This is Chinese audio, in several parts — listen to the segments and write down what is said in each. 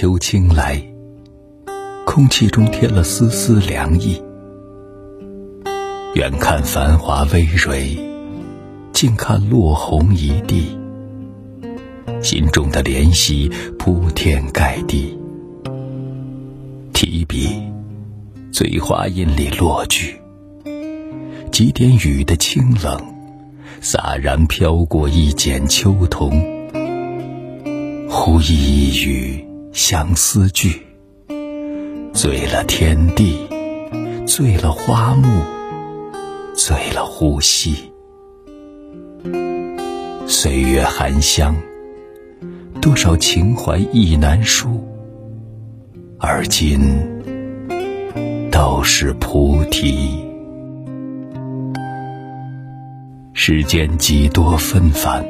秋青来，空气中添了丝丝凉意。远看繁华葳蕤，近看落红一地。心中的怜惜铺天盖地。提笔，醉花阴里落句，几点雨的清冷，洒然飘过一剪秋桐。忽一一语相思句，醉了天地，醉了花木，醉了呼吸。岁月含香，多少情怀意难书。而今都是菩提。世间几多纷繁，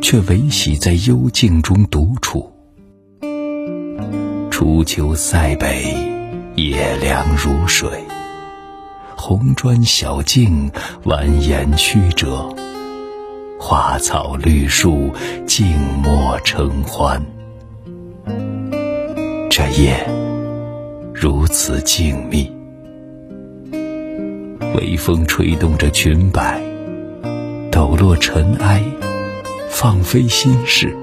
却唯喜在幽静中独处。初秋塞北，夜凉如水。红砖小径蜿蜒曲折，花草绿树静默成欢。这夜如此静谧，微风吹动着裙摆，抖落尘埃，放飞心事，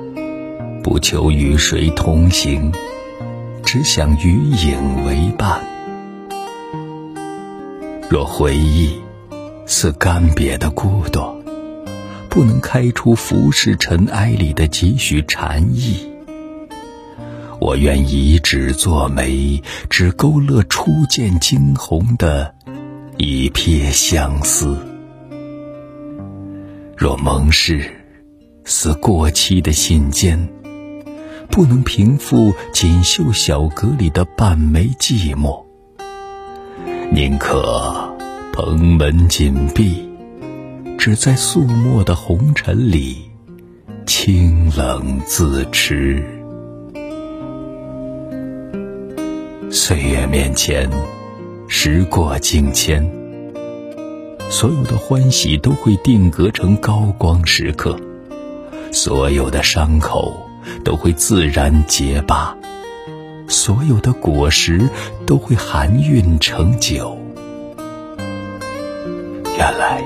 不求与谁同行，只想与影为伴。若回忆似干瘪的孤朵，不能开出浮世尘埃里的几许禅意。我愿以纸作媒，只勾勒初见惊鸿的一瞥相思。若盟誓似过期的信笺，不能平复锦绣小阁里的半枚寂寞，宁可蓬门紧闭，只在素墨的红尘里清冷自持。岁月面前，时过境迁，所有的欢喜都会定格成高光时刻，所有的伤口都会自然结疤，所有的果实都会含韵成酒。原来，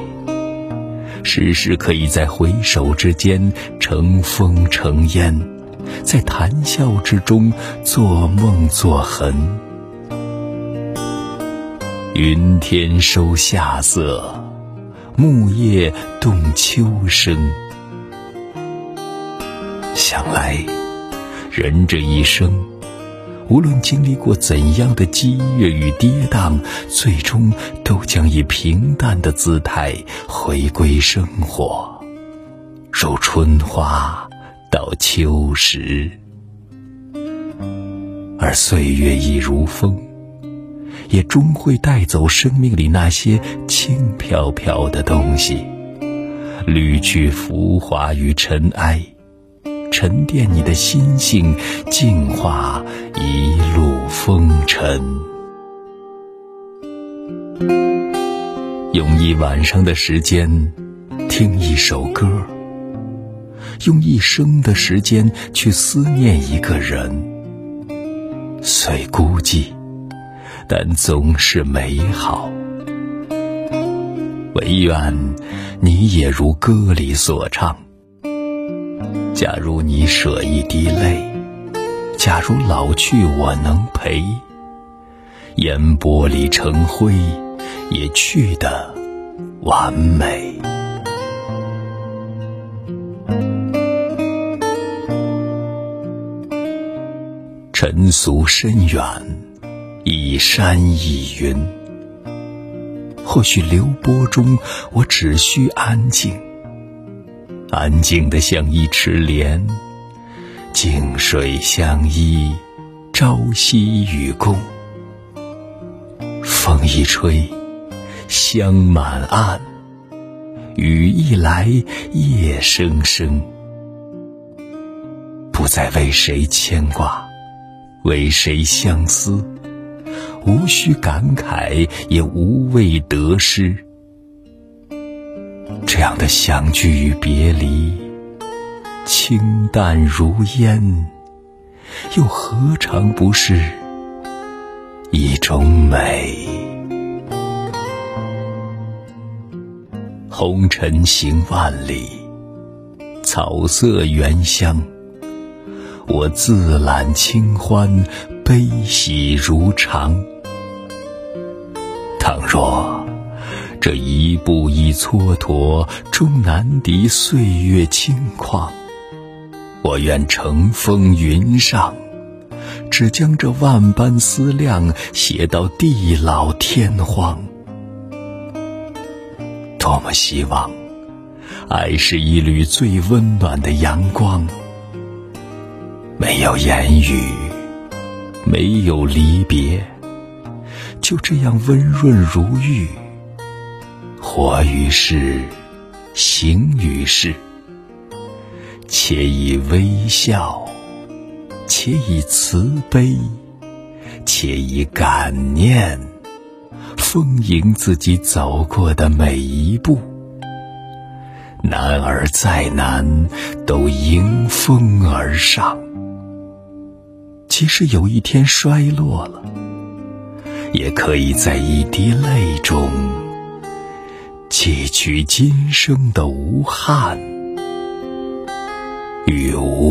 世事可以在回首之间成风成烟。在谈笑之中做梦做痕，云天收夏色，木叶动秋声。想来，人这一生，无论经历过怎样的激越与跌宕，最终都将以平淡的姿态回归生活，如春花。到秋时，而岁月亦如风，也终会带走生命里那些轻飘飘的东西，滤去浮华与尘埃，沉淀你的心性，净化一路风尘。用一晚上的时间，听一首歌。用一生的时间去思念一个人，虽孤寂，但总是美好。唯愿你也如歌里所唱。假如你舍一滴泪，假如老去我能陪，烟波里成灰，也去的完美。尘俗深远，一山一云。或许流波中，我只需安静，安静的像一池莲，静水相依，朝夕与共。风一吹，香满岸；雨一来，叶声声。不再为谁牵挂。为谁相思？无需感慨，也无畏得失。这样的相聚与别离，清淡如烟，又何尝不是一种美？红尘行万里，草色原香。我自揽清欢，悲喜如常。倘若这一步一蹉跎，终难敌岁月轻狂，我愿乘风云上，只将这万般思量写到地老天荒。多么希望，爱是一缕最温暖的阳光。没有言语，没有离别，就这样温润如玉。活于世，行于世，且以微笑，且以慈悲，且以感念，丰盈自己走过的每一步。难而再难，都迎风而上。即使有一天衰落了，也可以在一滴泪中汲取今生的无憾与无。